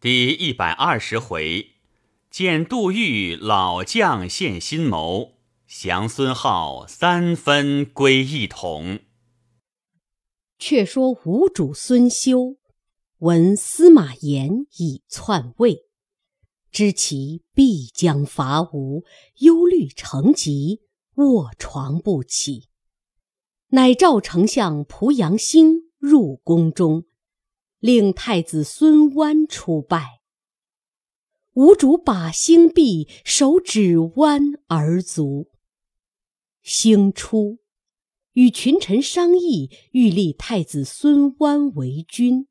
第一百二十回，见杜预老将献新谋，降孙浩三分归一统。却说吴主孙休闻司马炎已篡位，知其必将伐吴，忧虑成疾，卧床不起，乃召丞相濮阳兴入宫中。令太子孙湾出拜。吴主把兴毕，手指湾而卒。兴出，与群臣商议，欲立太子孙湾为君。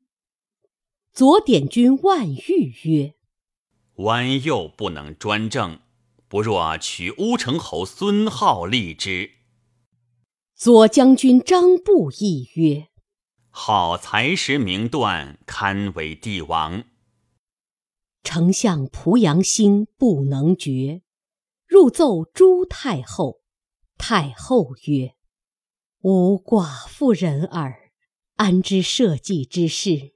左典军万玉曰：“湾又不能专政，不若取乌程侯孙浩立之。”左将军张布亦曰。好才识名断，堪为帝王。丞相濮阳兴不能决，入奏朱太后。太后曰：“吾寡妇人耳，安知社稷之事？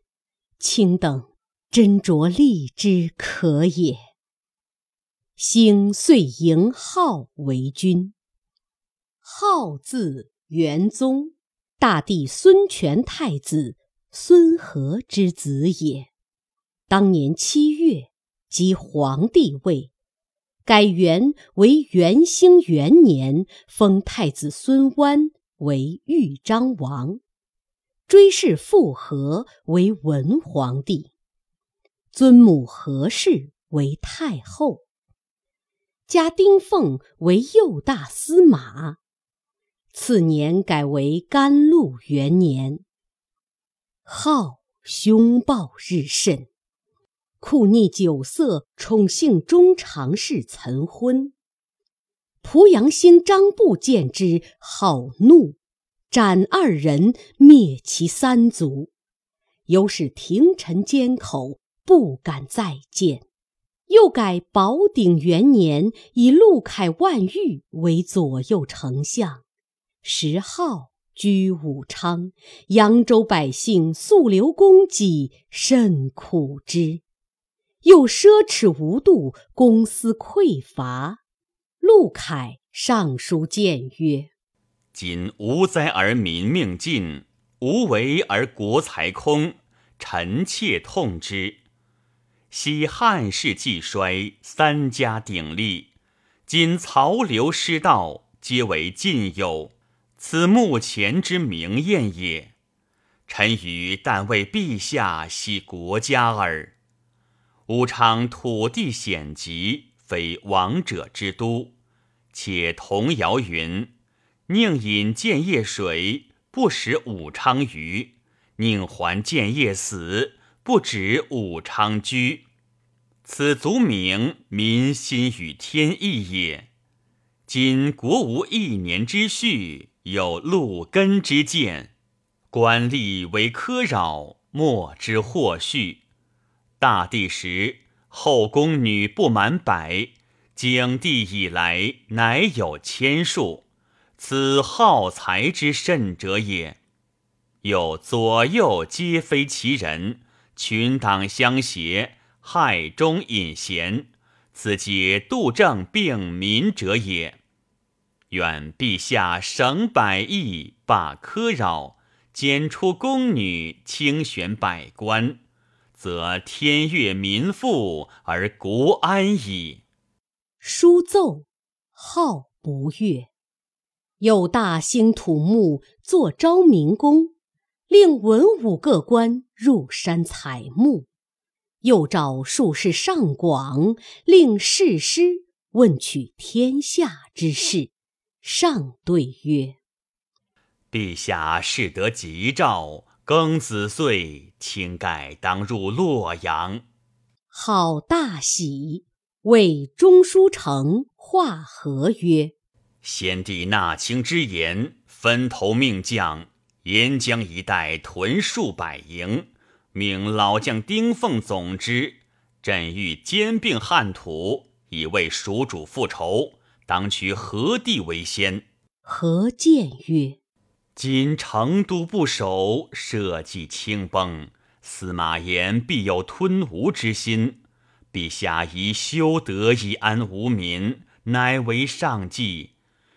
卿等斟酌立之可也。”兴遂迎号为君。号字元宗。大帝孙权太子孙和之子也。当年七月，即皇帝位，改元为元兴元年，封太子孙湾为豫章王，追谥复和为文皇帝，尊母何氏为太后，加丁奉为右大司马。次年改为甘露元年。好凶暴日甚，酷逆酒色，宠幸中常侍岑昏。濮阳兴、张布见之，好怒，斩二人，灭其三族。由是廷臣缄口，不敢再见。又改宝鼎元年，以陆凯、万玉为左右丞相。石号居武昌，扬州百姓素留供给，甚苦之。又奢侈无度，公私匮乏。陆凯上书谏曰：“今无灾而民命尽，无为而国财空，臣妾痛之。昔汉室既衰，三家鼎立，今曹刘失道，皆为晋友。”此目前之明验也。臣愚但为陛下惜国家耳。武昌土地险急，非王者之都。且童谣云：“宁饮建业水，不食武昌鱼；宁还建业死，不止武昌居。”此足明民心与天意也。今国无一年之序。有陆根之见，官吏为苛扰，莫之祸序。大帝时，后宫女不满百，景帝以来，乃有千数。此好才之甚者也。又左右皆非其人，群党相胁，害中隐贤，此皆杜政并民者也。愿陛下省百亿，罢苛扰，减出宫女，清选百官，则天悦民富而国安矣。书奏，号不悦。有大兴土木，作昭明宫，令文武各官入山采木。又召术士上广，令誓师问取天下之事。上对曰：“陛下适得吉兆，庚子岁，卿盖当入洛阳。”好大喜，谓中书丞华和曰：“先帝纳卿之言，分头命将沿江一带屯数百营，命老将丁奉总之。朕欲兼并汉土，以为蜀主复仇。”当取何地为先？何见曰：“今成都不守，社稷倾崩，司马炎必有吞吴之心。陛下宜修德以安无民，乃为上计。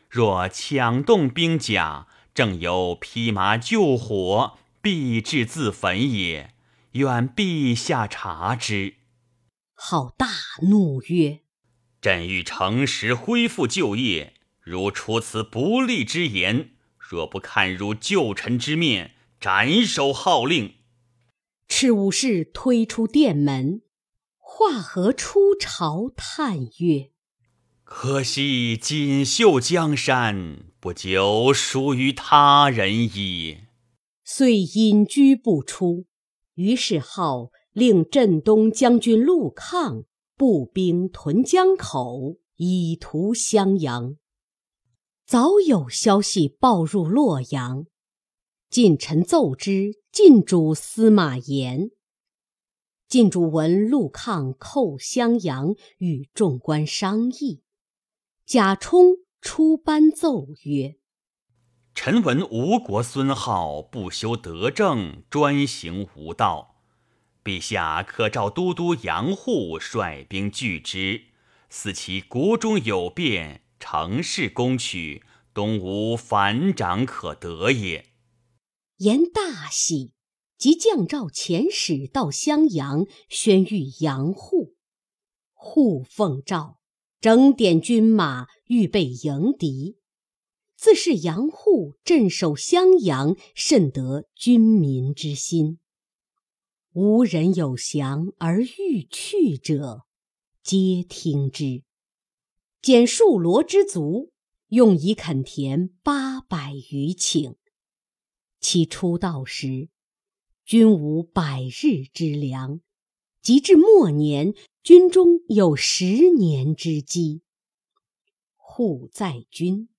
若抢动兵甲，正有披麻救火，必至自焚也。愿陛下察之。”好大怒曰：“朕欲诚实恢复旧业，如出此不利之言，若不看如旧臣之面，斩首号令。”赤武士推出殿门，化和出朝，叹曰：“可惜锦绣江山，不久属于他人矣。”遂隐居不出。于是号。令镇东将军陆抗步兵屯江口，以图襄阳。早有消息报入洛阳，近臣奏之晋主司马炎。晋主闻陆抗寇襄阳，与众官商议。贾充出班奏曰：“臣闻吴国孙浩不修德政，专行无道。”陛下可召都督杨户率兵拒之，似其国中有变，乘势攻取，东吴反掌可得也。言大喜，即降诏遣使到襄阳，宣谕杨户。户奉诏，整点军马，预备迎敌。自是杨户镇守襄阳，甚得军民之心。无人有降而欲去者，皆听之。减数罗之卒，用以垦田八百余顷。其出道时，均无百日之粮；及至末年，军中有十年之积。户在军，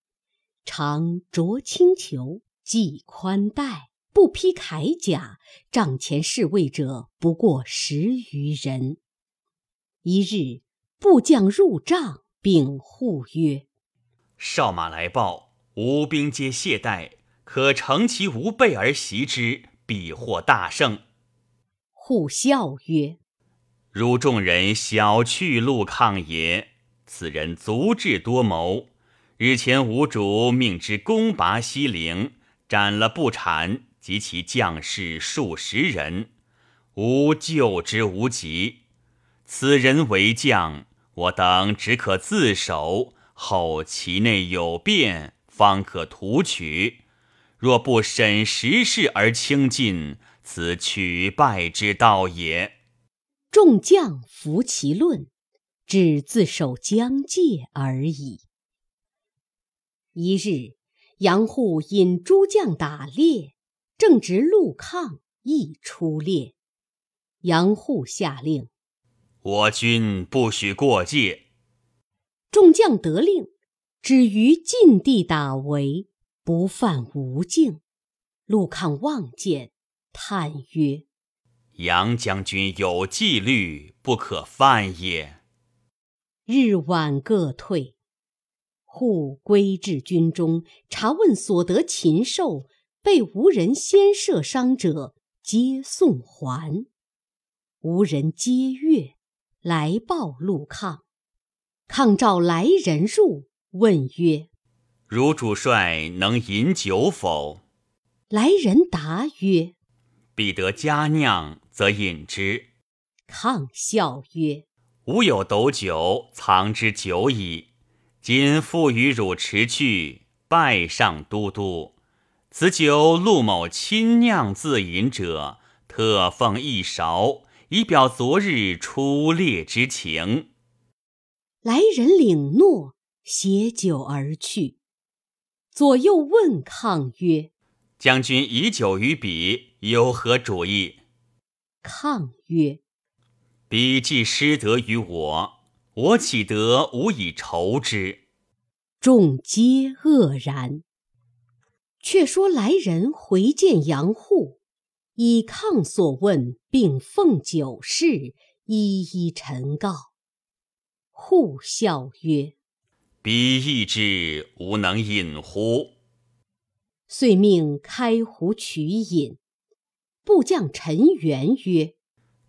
常着轻裘，系宽带。不披铠甲，帐前侍卫者不过十余人。一日，部将入帐，禀护曰：“少马来报，吴兵皆懈怠，可乘其无备而袭之，必获大胜。”护笑曰：“汝众人小去路抗也。此人足智多谋。日前吴主命之攻拔西陵，斩了不产。”及其将士数十人，吾救之无及。此人为将，我等只可自守，后其内有变，方可图取。若不审时势而轻进，此取败之道也。众将服其论，只自守疆界而已。一日，杨户引诸将打猎。正值陆抗亦出猎，杨户下令：我军不许过界。众将得令，止于禁地打围，不犯吴境。陆抗望见，叹曰：“杨将军有纪律，不可犯也。”日晚各退。户归至军中，查问所得禽兽。被无人先射伤者，皆送还。无人皆悦，来报陆抗。抗召来人入，问曰：“汝主帅能饮酒否？”来人答曰：“必得佳酿，则饮之。”抗笑曰：“吾有斗酒，藏之久矣。今复与汝持去，拜上都督。”此酒陆某亲酿自饮者，特奉一勺，以表昨日出猎之情。来人领诺，携酒而去。左右问抗曰：“将军以酒于彼，有何主意？”抗曰：“彼既失德于我，我岂得无以酬之？”众皆愕然。却说来人回见杨户，以抗所问，并奉酒事一一陈告。户笑曰：“彼意之，吾能饮乎？”遂命开壶取饮。部将陈元曰：“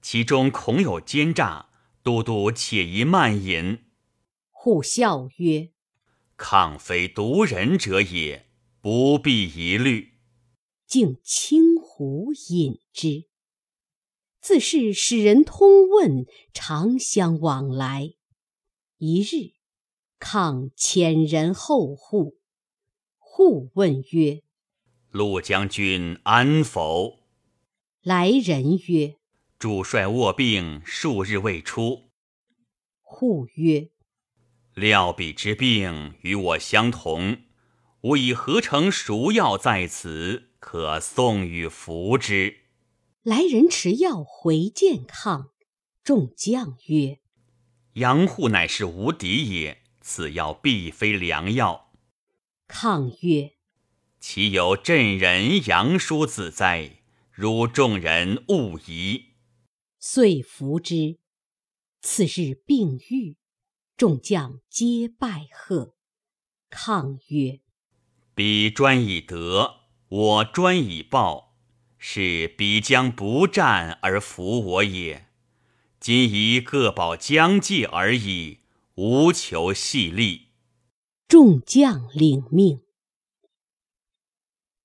其中恐有奸诈，都督且宜慢饮。”户笑曰：“抗非独人者也，不必疑虑。”竟清壶饮之。自是使人通问，常相往来。一日，抗遣人后户，户问曰：“陆将军安否？”来人曰：“主帅卧病数日未出。”户曰：“料彼之病与我相同，吾以合成熟药在此，可送与服之。”来人持药回见抗，众将曰：“杨户乃是无敌也，此药必非良药。”抗曰：“岂有镇人杨叔子哉？如众人误疑。”遂服之。次日病愈，众将皆拜贺。抗曰：“彼专以德，我专以报。”是彼将不战而服我也，今宜各保疆界而已，无求细利。众将领命。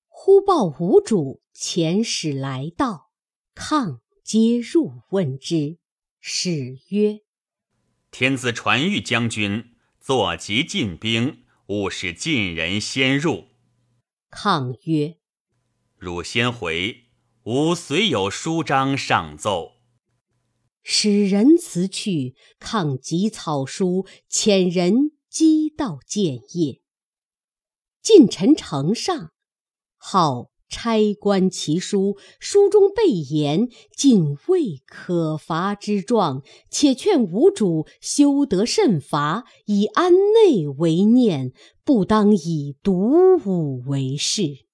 忽报吴主遣使来到，抗皆入问之。使曰：“天子传谕将军，坐即进兵，勿使晋人先入。”抗曰：“汝先回。”吾虽有书章上奏，使人辞去，抗疾草书，遣人击到建业。晋臣呈上，号差观其书，书中备言，尽未可伐之状，且劝吾主修德慎伐，以安内为念，不当以独武为事。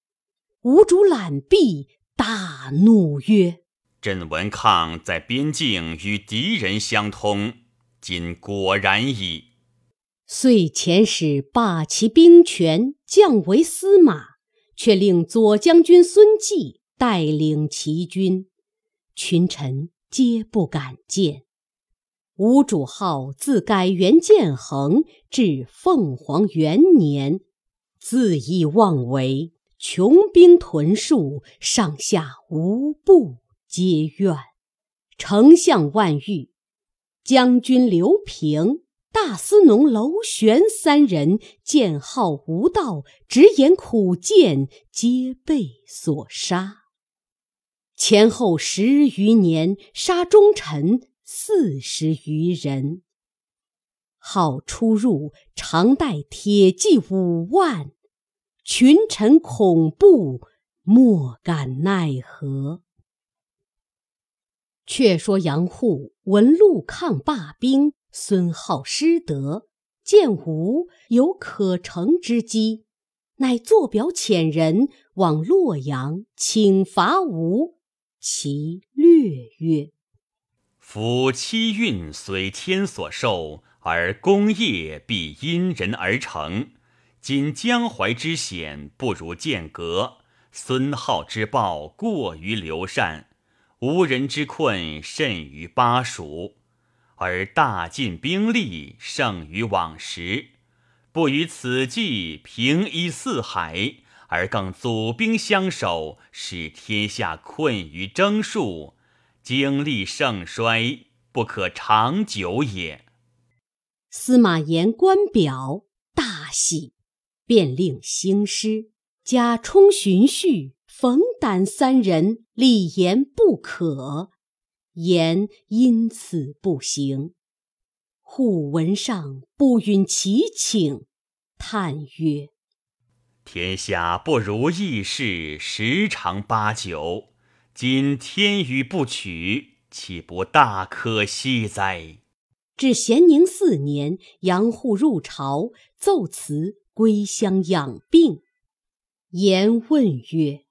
吾主览毕。大怒曰：“朕闻抗在边境与敌人相通，今果然矣。”遂遣使罢其兵权，降为司马，却令左将军孙继带领齐军。群臣皆不敢见。吴主号自改元建恒至凤凰元年，恣意妄为。穷兵屯戍，上下无不皆怨。丞相万玉、将军刘平、大司农娄玄三人见号无道，直言苦谏，皆被所杀。前后十余年，杀忠臣四十余人。号出入，常带铁骑五万。群臣恐怖，莫敢奈何。却说杨护闻陆抗罢兵，孙浩失德，见吴有可乘之机，乃作表遣人往洛阳请伐吴。其略曰：“夫七运虽天所授，而功业必因人而成。”今江淮之险不如剑阁，孙浩之暴过于刘禅，吴人之困甚于巴蜀，而大晋兵力胜于往时，不与此计平一四海，而更祖兵相守，使天下困于征戍，经历盛衰，不可长久也。司马炎观表，大喜。便令兴师，加充、荀彧、冯胆三人力言不可，言因此不行。户闻上不允其请，叹曰：“天下不如意事十常八九，今天与不取，岂不大可惜哉？”至咸宁四年，杨户入朝，奏辞。归乡养病，言问曰：“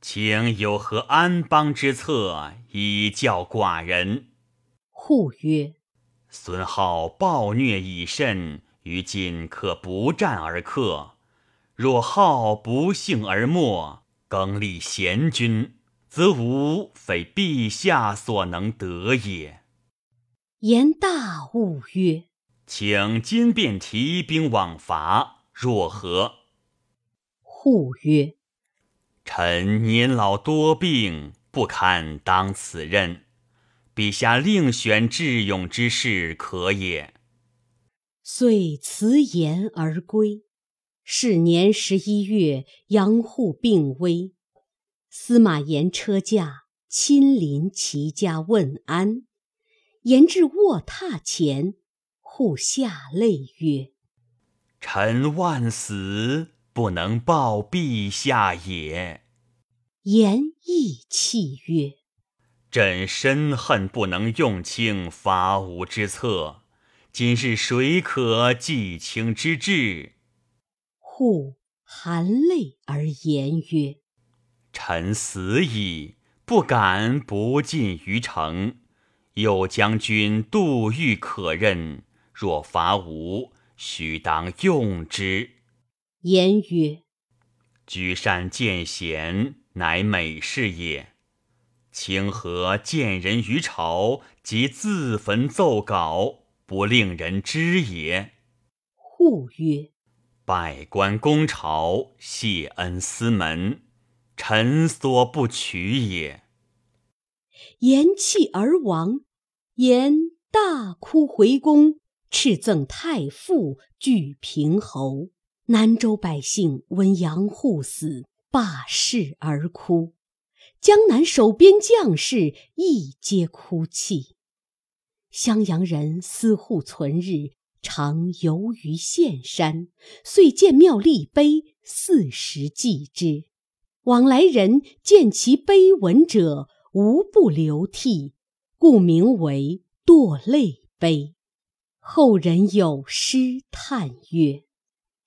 请有何安邦之策，以教寡人？”护曰：“孙浩暴虐已甚，于今可不战而克。若浩不幸而没，更立贤君，则吾非陛下所能得也。言大悟曰：“请今便提兵往伐，若何？”护曰：“臣年老多病，不堪当此任。陛下另选智勇之士，可也。”遂辞言而归。是年十一月，杨户病危，司马炎车驾，亲临其家问安。言至卧榻前，户下泪曰：“臣万死不能报陛下也。”言意泣曰：“朕深恨不能用卿伐吴之策。”今日谁可寄卿之志？户含泪而言曰：“臣死矣，不敢不进于城。右将军杜预可任，若伐吴，须当用之。”言曰：“居善见贤，乃美事也。清何见人于朝，即自焚奏稿？”不令人知也。户曰：“百官公朝，谢恩司门，臣所不取也。”言弃而亡。言大哭回宫，敕赠太傅、拒平侯。南州百姓闻杨户死，罢市而哭。江南守边将士亦皆哭泣。襄阳人思户存日，常游于县山，遂建庙立碑，四时祭之。往来人见其碑文者，无不流涕，故名为堕泪碑。后人有诗叹曰：“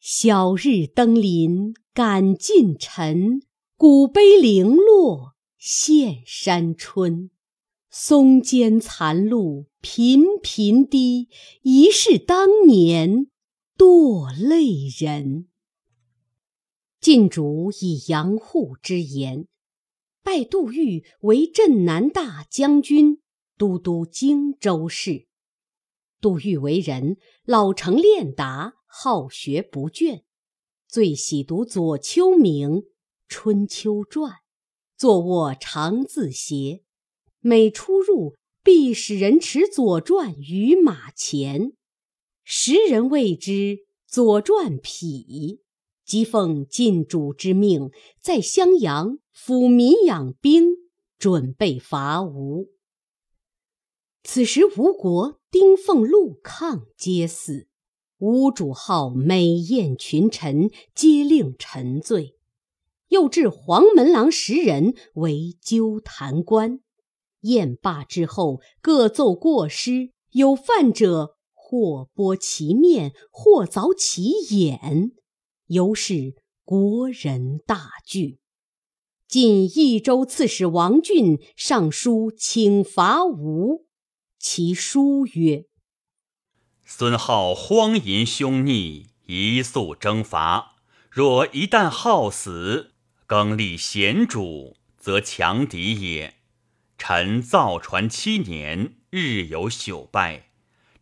晓日登临感近臣，古碑零落现山春。松间残露。”频频滴，疑是当年堕泪人。晋主以杨户之言，拜杜预为镇南大将军、都督荆州事。杜预为人老成练达，好学不倦，最喜读左丘明《春秋传》，坐卧常自携，每出入。必使人持《左传》于马前，时人谓之《左传痞》。即奉晋主之命，在襄阳抚民养兵，准备伐吴。此时吴国丁奉、陆抗皆死，吴主号美宴群臣，皆令臣罪，又置黄门郎十人为纠弹官。宴罢之后，各奏过失，有犯者，或剥其面，或凿其眼，由是国人大惧。晋益州刺史王浚上书请伐吴，其书曰：“孙浩荒淫凶逆，一速征伐。若一旦好死，更立贤主，则强敌也。”臣造船七年，日有朽败；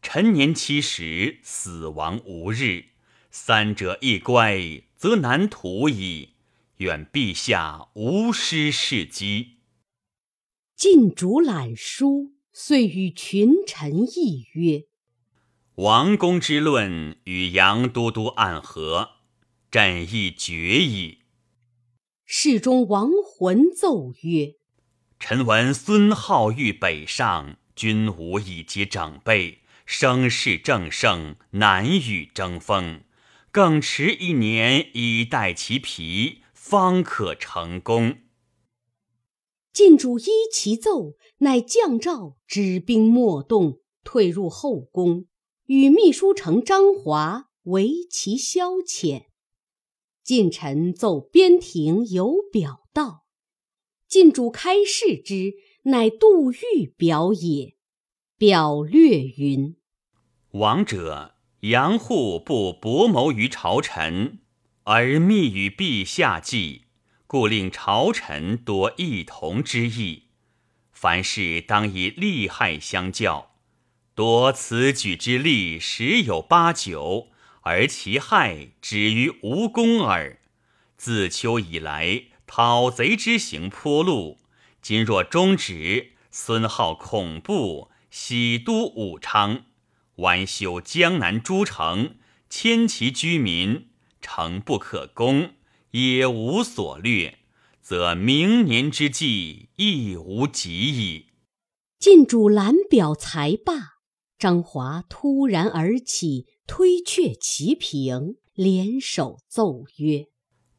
陈年七十，死亡无日。三者一乖，则难图矣。愿陛下无失事机。晋主览书，遂与群臣议曰：“王公之论与杨都督暗合，朕亦决矣。”侍中王浑奏曰。臣闻孙皓欲北上，君武以及长辈，声势正盛，难与争锋。更迟一年以待其疲，方可成功。晋主依其奏，乃降诏止兵莫动，退入后宫，与秘书丞张华为其消遣。近臣奏边庭有表道。晋主开示之，乃杜预表也。表略云：王者杨户不博谋于朝臣，而密与陛下计，故令朝臣多异同之意。凡事当以利害相较，多此举之利十有八九，而其害止于无功耳。自秋以来，讨贼之行颇露，今若终止，孙浩恐怖，喜都武昌，完修江南诸城，迁其居民，城不可攻，也无所掠。则明年之计亦无及矣。晋主览表才罢，张华突然而起，推却其平，联手奏曰：“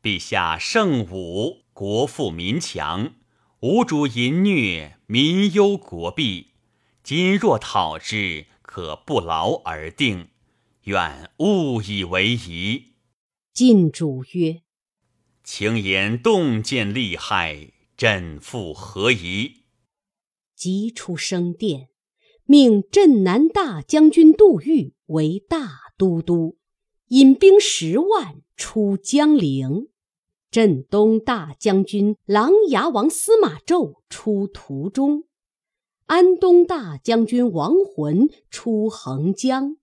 陛下圣武，国富民强，无主淫虐，民忧国弊。今若讨之，可不劳而定，愿勿以为宜。”晋主曰。请言洞见利害，朕复何疑？即出升殿，命镇南大将军杜预为大都督，引兵十万出江陵；镇东大将军琅琊王司马昭出途中；安东大将军王浑出横江；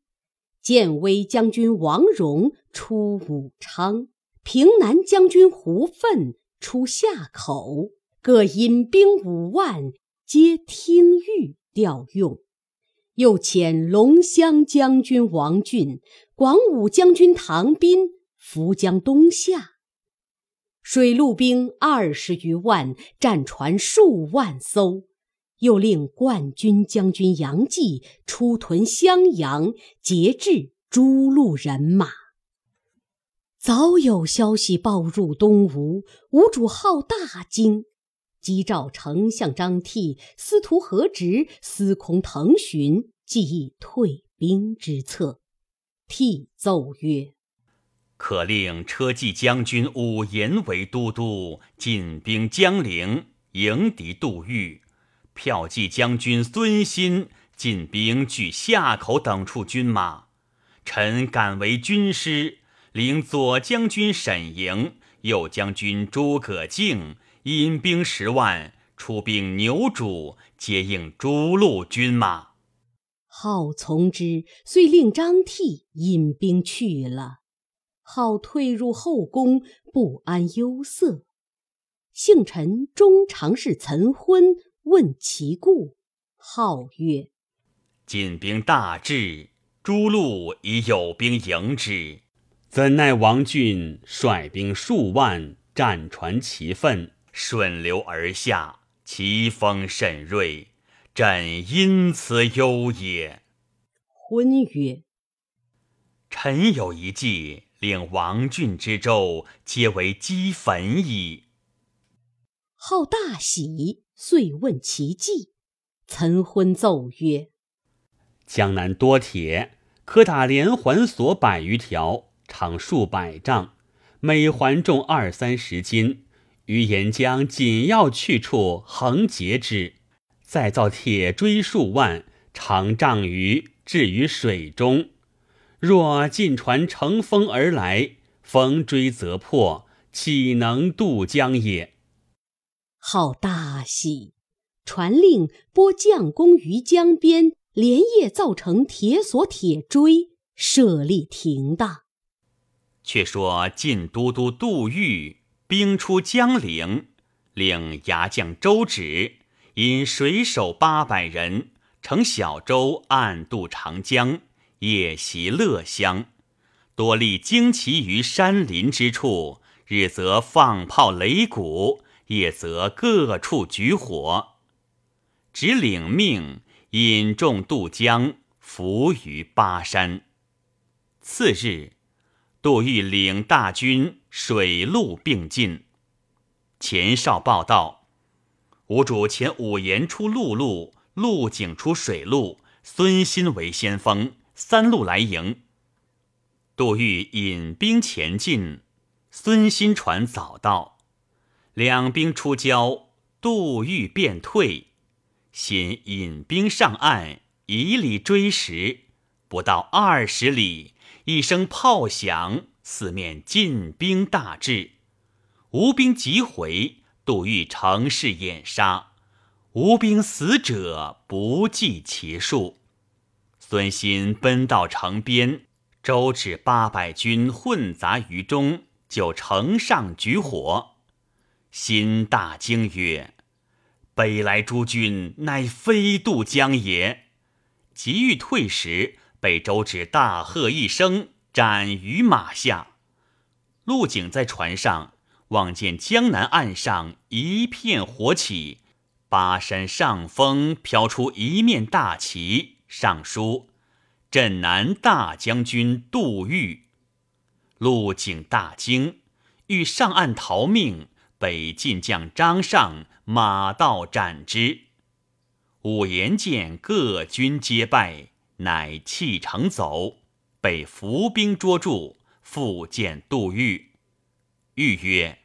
建威将军王戎出武昌。平南将军胡奋出夏口，各引兵五万，皆听谕调用。又遣龙骧将军王俊、广武将军唐斌伏江东下，水陆兵二十余万，战船数万艘。又令冠军将军杨继出屯襄阳，节制诸路人马。早有消息报入东吴，吴主好大惊，即召丞相张替、司徒何直、司空滕询，计议退兵之策。替奏曰：“可令车骑将军武延为都督，进兵江陵，迎敌杜预；骠骑将军孙欣进兵据夏口等处军马。臣敢为军师。”领左将军沈莹、右将军诸葛敬引兵十万，出兵牛渚，接应诸路军马。好从之，遂令张悌引兵去了。好退入后宫，不安忧色。幸臣中常侍岑昏问其故，号曰：“晋兵大至，诸路已有兵迎之。”怎奈王俊率兵数万，战船齐奋，顺流而下，其风甚锐，朕因此忧也。昏曰：“臣有一计，令王俊之州皆为齑粉矣。”好大喜，遂问其计。岑昏奏曰：“江南多铁，可打连环索百余条。”长数百丈，每环重二三十斤。于沿江紧要去处横截之，再造铁锥数万，长丈余，置于水中。若进船乘风而来，逢追则破，岂能渡江也？好大喜！传令拨将工于江边，连夜造成铁索、铁锥，设立停当。却说晋都督杜预兵出江陵，令牙将周芷引水手八百人乘小舟暗渡长江，夜袭乐乡，多立旌旗于山林之处，日则放炮擂鼓，夜则各处举火。只领命引众渡江，伏于巴山。次日。杜预领大军，水陆并进。前哨报道：吴主遣武延出陆路，陆景出水路，孙欣为先锋，三路来迎。杜预引兵前进，孙欣船早到，两兵出交，杜预便退。先引兵上岸，以里追时，不到二十里。一声炮响，四面进兵大至。吴兵急回，杜预乘势掩杀。吴兵死者不计其数。孙新奔到城边，周至八百军混杂于中，就城上举火。新大惊曰：“北来诸军，乃非渡江也。”急欲退时，被周芷大喝一声，斩于马下。陆景在船上望见江南岸上一片火起，巴山上风飘出一面大旗，上书。镇南大将军杜预，陆景大惊，欲上岸逃命，被晋将张尚马到斩之。武延见各军皆败，乃弃城走，被伏兵捉住，复见杜预。预曰：“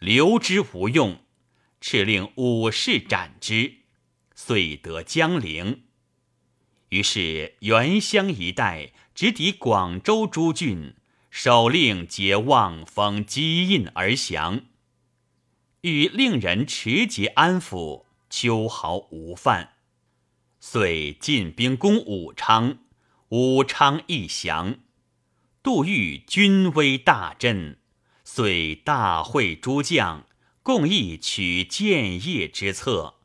留之无用，敕令武士斩之。”遂得江陵。于是原乡一带直抵广州诸郡，首令皆望风击印而降。欲令人持节安抚，秋毫无犯。遂进兵攻武昌，武昌一降。杜预军威大振，遂大会诸将，共议取建业之策。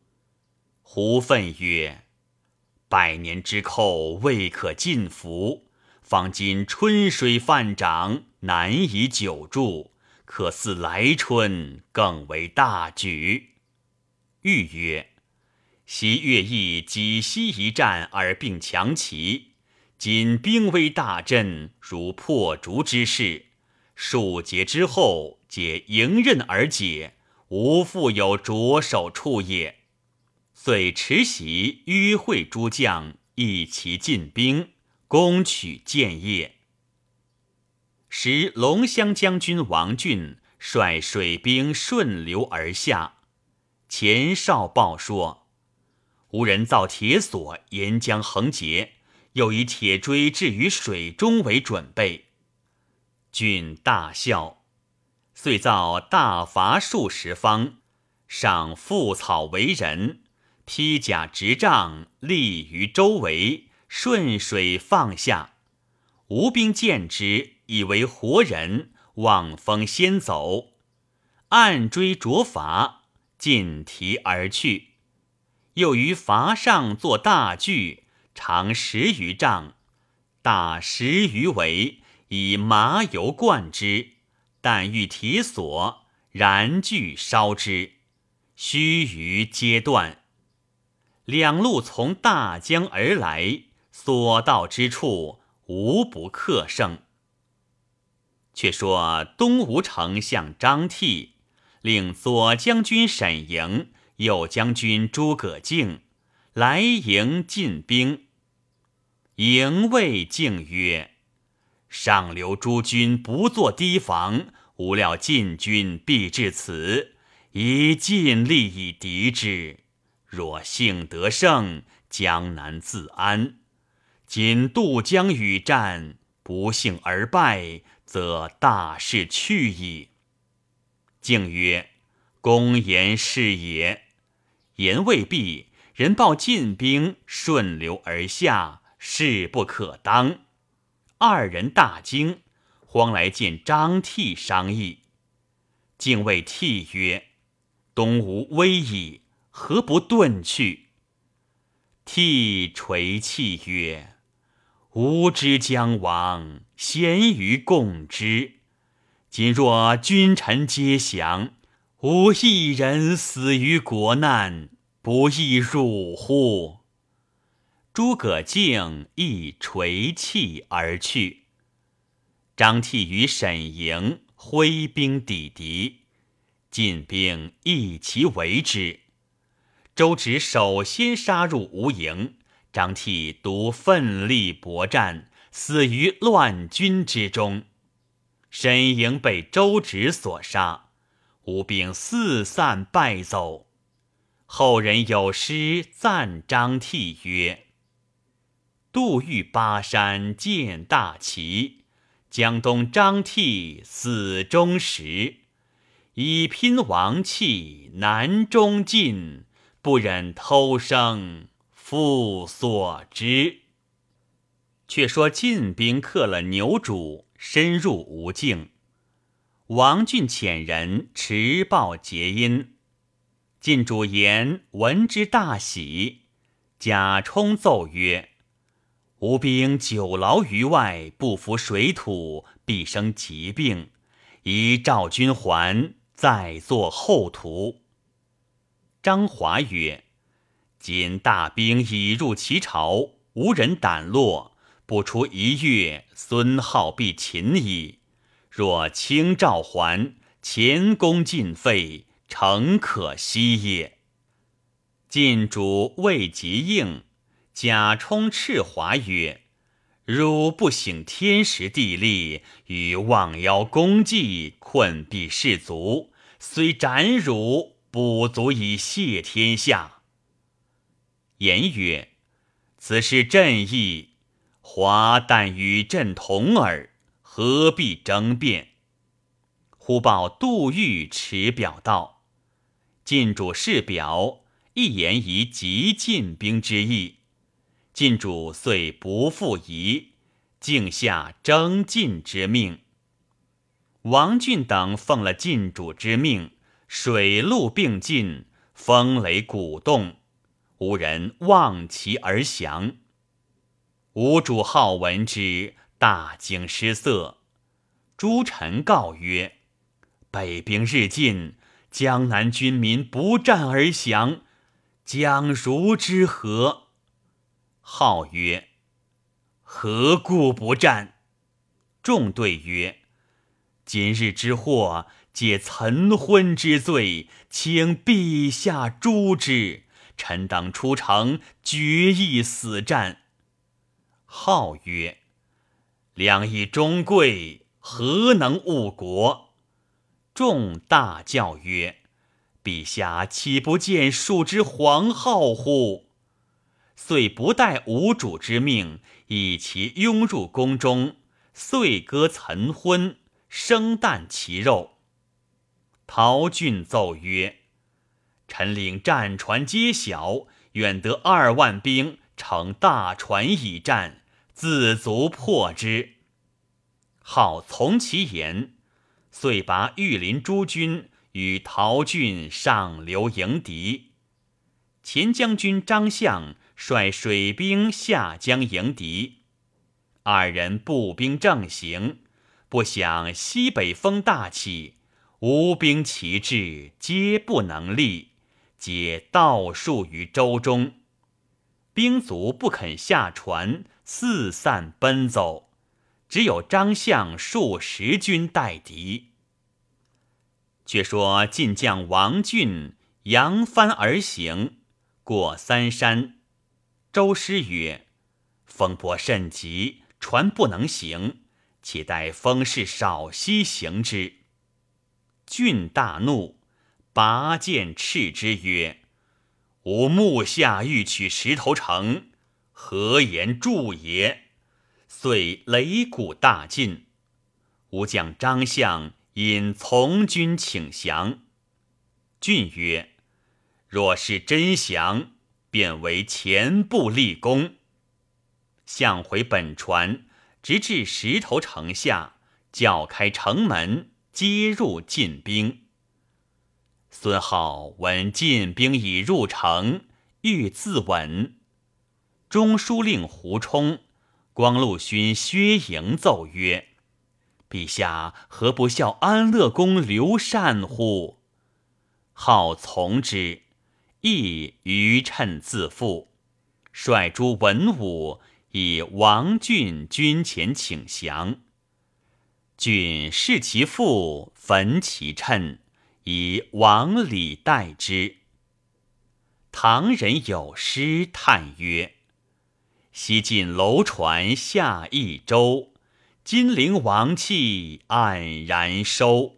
胡奋曰。百年之寇未可尽服，方今春水泛涨，难以久住，可似来春更为大举。欲曰：昔乐毅济西一战而并强齐，今兵威大振，如破竹之势，数节之后，皆迎刃而解，无复有着手处也。遂持袭约会诸将，一齐进兵，攻取建业。时龙骧将军王俊率水兵顺流而下，前哨报说：无人造铁索沿江横截，又以铁锥置于水中为准备。俊大笑，遂造大筏数十方，上覆草为人。披甲执杖，立于周围，顺水放下。吴兵见之，以为活人，望风先走，暗追着筏，尽提而去。又于筏上作大锯，长十余丈，大十余围，以麻油灌之，但欲提索，燃锯烧之，须臾皆断。两路从大江而来，所到之处无不克胜。却说东吴丞相张悌令左将军沈莹、右将军诸葛敬来迎进兵。营卫敬曰：“上流诸军不做堤防，无料晋军必至此，宜尽力以敌之。”若幸得胜，江南自安；今渡江与战，不幸而败，则大事去矣。敬曰：“公言是也。”言未毕，人报晋兵顺流而下，势不可当。二人大惊，慌来见张悌商议。敬谓悌曰：“东吴危矣。”何不遁去？涕垂泣曰：“吾之将亡，咸于共之。今若君臣皆降，吾一人死于国难，不亦辱乎？”诸葛敬亦垂泣而去。张悌与沈莹挥兵抵敌，晋兵一齐围之。周芷首先杀入吴营，张悌独奋力搏战，死于乱军之中。沈莹被周芷所杀，吴兵四散败走。后人有诗赞张悌曰：“杜预巴山见大旗，江东张悌死忠实。以拼王气南中进，不忍偷生复所知。却说晋兵克了牛渚，深入吴境。王俊遣人持报结阴。晋主言闻之大喜。贾充奏曰：“吴兵久劳于外，不服水土，必生疾病。宜召军还，再作后图。”张华曰：“今大兵已入其巢，无人胆落。”不出一月，孙浩必擒矣。若轻召还，前功尽废，诚可惜也。晋主未及应，贾充斥华曰：“汝不省天时地利，与望邀功绩，困敝士卒，虽斩汝，不足以谢天下。”言曰：“此事朕意。”华但与朕同耳，何必争辩？忽报杜预持表道：“晋主示表，一言以急进兵之意。”晋主遂不复疑，竟下征晋之命。王俊等奉了晋主之命，水陆并进，风雷鼓动，无人望其而降。吴主好闻之，大惊失色。诸臣告曰：“北兵日进，江南军民不战而降，将如之何？”号曰：“何故不战？”众对曰：“今日之祸，皆岑昏之罪，请陛下诛之。臣等出城，决意死战。”号曰：“两翼忠贵，何能误国？”众大叫曰：“陛下岂不见数之黄号乎？”遂不待吴主之命，以其拥入宫中，遂割岑昏，生啖其肉。陶俊奏曰：“臣领战船皆小，远得二万兵，乘大船以战。”自足破之，好从其言，遂拔御林诸军与陶俊上流迎敌。前将军张相率水兵下江迎敌，二人步兵正行，不想西北风大起，吴兵旗帜，皆不能立，皆倒竖于舟中，兵卒不肯下船。四散奔走，只有张相数十军待敌。却说晋将王俊扬帆而行，过三山。周师曰：“风波甚急，船不能行，且待风势少息行之。”俊大怒，拔剑斥之曰：“吾目下欲取石头城。”何言助也？遂擂鼓大进。吾将张相引从军请降。郡曰：“若是真降，便为前部立功。”相回本船，直至石头城下，叫开城门，接入晋兵。孙浩闻晋兵已入城，欲自刎。中书令胡冲、光禄勋薛莹奏曰：“陛下何不效安乐公刘禅乎？”好从之，亦余趁自负，率诸文武以王俊军前请降。俊视其父，焚其称，以王礼待之。唐人有诗叹曰：西晋楼船下益州，金陵王气黯然收。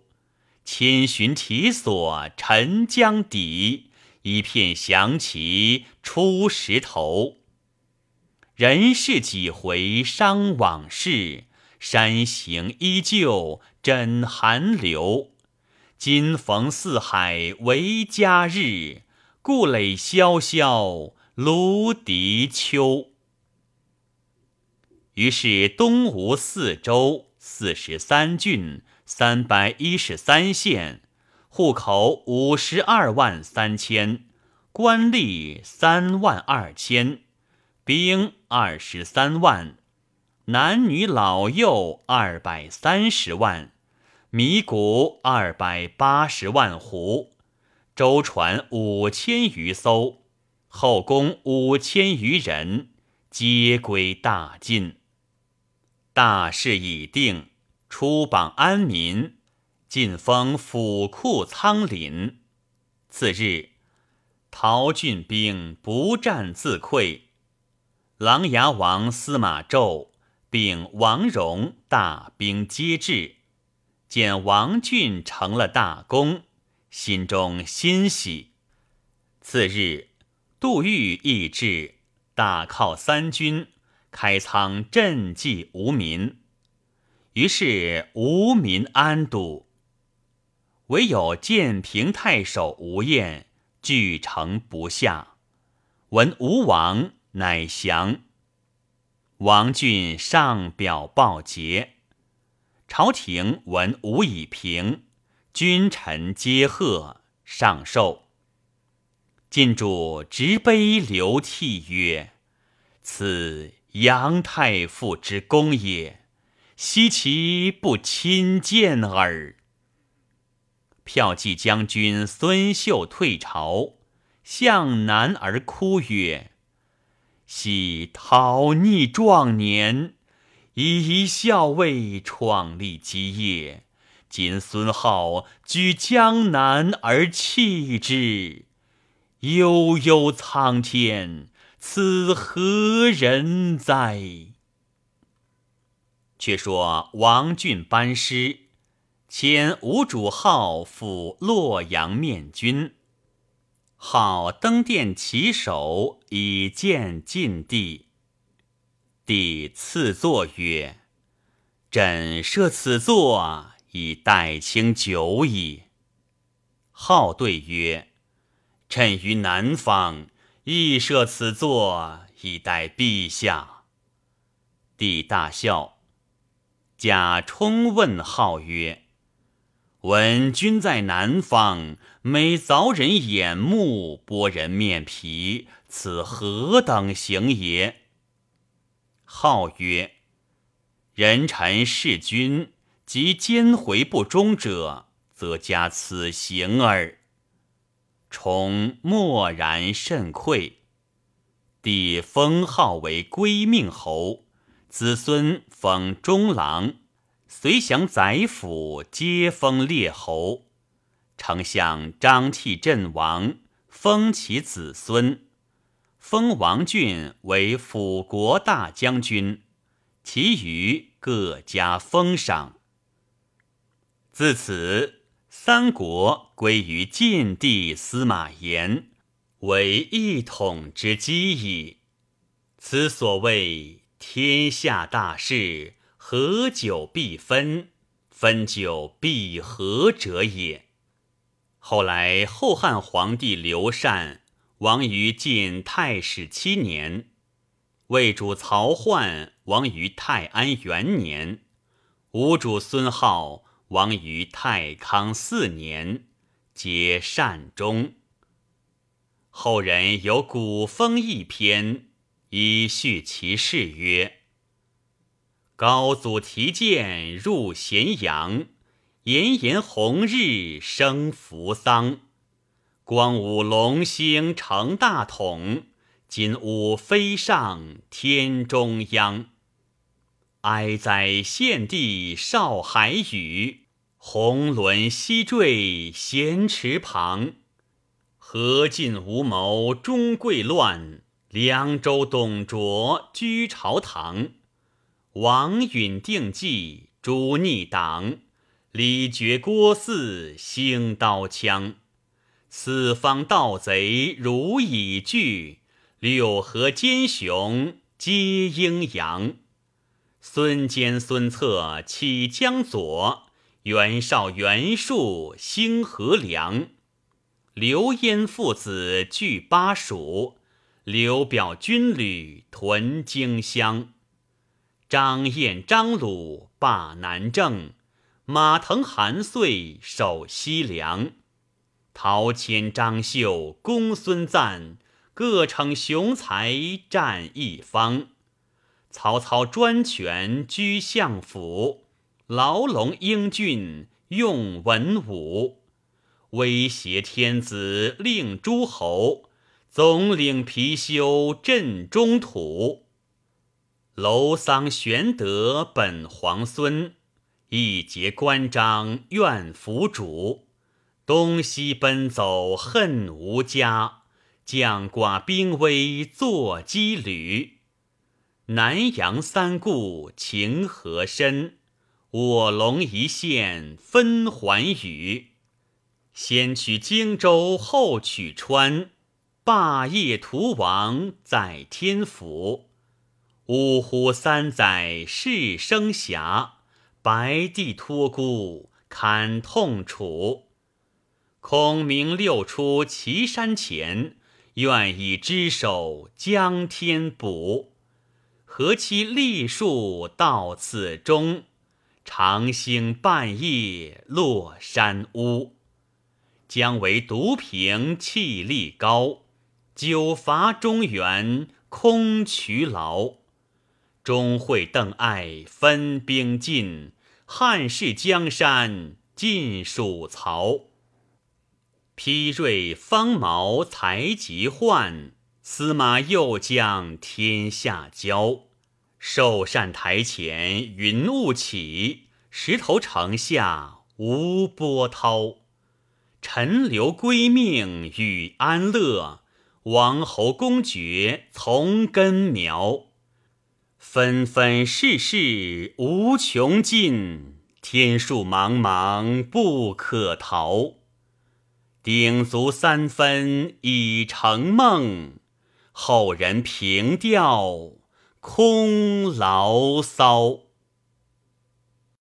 千寻铁锁沉江底，一片降旗出石头。人世几回伤往事，山形依旧枕寒流。今逢四海为家日，故垒萧萧芦荻秋。于是东吴四州四十三郡三百一十三县，户口五十二万三千，官吏三万二千，兵二十三万，男女老幼二百三十万。米谷二百八十万斛，舟船五千余艘，后宫五千余人，皆归大晋。大事已定，出榜安民，晋封府库仓廪。次日，陶俊兵不战自溃，琅琊王司马昭并王戎大兵皆至。见王俊成了大功，心中欣喜。次日，杜预亦至，大犒三军，开仓赈济无民。于是无民安度。唯有建平太守吴彦据城不下，闻吴王，乃降。王俊上表报捷。朝廷闻吴已平，君臣皆贺，上寿。晋主执杯流涕曰：“此杨太傅之功也，惜其不亲见耳。”骠骑将军孙秀退朝，向南而哭曰：“昔讨逆壮年。”以一校尉创立基业，今孙皓居江南而弃之，悠悠苍天，此何人哉？却说王俊班师，遣吴主浩赴洛阳面君。号登殿起手，以见晋帝。帝赐座曰：“朕设此座，以待卿久矣。”号对曰：“朕于南方，亦设此座，以待陛下。”帝大笑。贾充问号曰：“闻君在南方，每凿人眼目，剥人面皮，此何等行也？”号曰：“人臣弑君及奸回不忠者，则加此刑耳。”崇默然甚愧。帝封号为归命侯，子孙封中郎，随降宰府，皆封列侯。丞相张替阵亡，封其子孙。封王俊为辅国大将军，其余各加封赏。自此，三国归于晋帝司马炎，为一统之基矣。此所谓天下大事，合久必分，分久必合者也。后来，后汉皇帝刘禅。亡于晋太史七年，魏主曹奂亡于太安元年，吴主孙皓亡于太康四年，皆善终。后人有古风一篇，以叙其事曰：“高祖提剑入咸阳，炎炎红日生扶桑。”光武龙兴成大统，今吾飞上天中央。哀哉献帝少海宇，红轮西坠咸池旁。何尽无谋终贵乱，凉州董卓居朝堂。王允定计诛逆党，李傕郭汜兴刀枪。四方盗贼如蚁聚，六合奸雄皆阴阳。孙坚、孙策起江左，袁绍、袁术兴河梁，刘焉父子据巴蜀，刘表军旅屯荆襄，张燕、张鲁霸南郑，马腾、韩遂守西凉，陶谦、张绣、公孙瓒各逞雄才战一方，曹操专权居相府。牢笼英俊用文武，威胁天子令诸侯，总领貔貅镇中土。楼桑玄德本皇孙，一节关张愿辅主。东西奔走恨无家，将寡兵危作羁旅。南阳三顾情何深？卧龙一线分寰宇，先取荆州后取川，霸业图王在天府。呜呼三载是生涯，白帝托孤堪痛楚。孔明六出祁山前，愿以只手将天补。何期栗树到此终？长星半夜落山屋，将为独凭气力高，久伐中原空劬劳。钟会邓艾分兵进，汉室江山尽属曹。披锐方毛才极换，司马又将天下交。寿善台前云雾起，石头城下无波涛。陈留归命与安乐，王侯公爵从根苗。纷纷世事无穷尽，天数茫茫不可逃。鼎足三分已成梦，后人凭吊。空牢骚。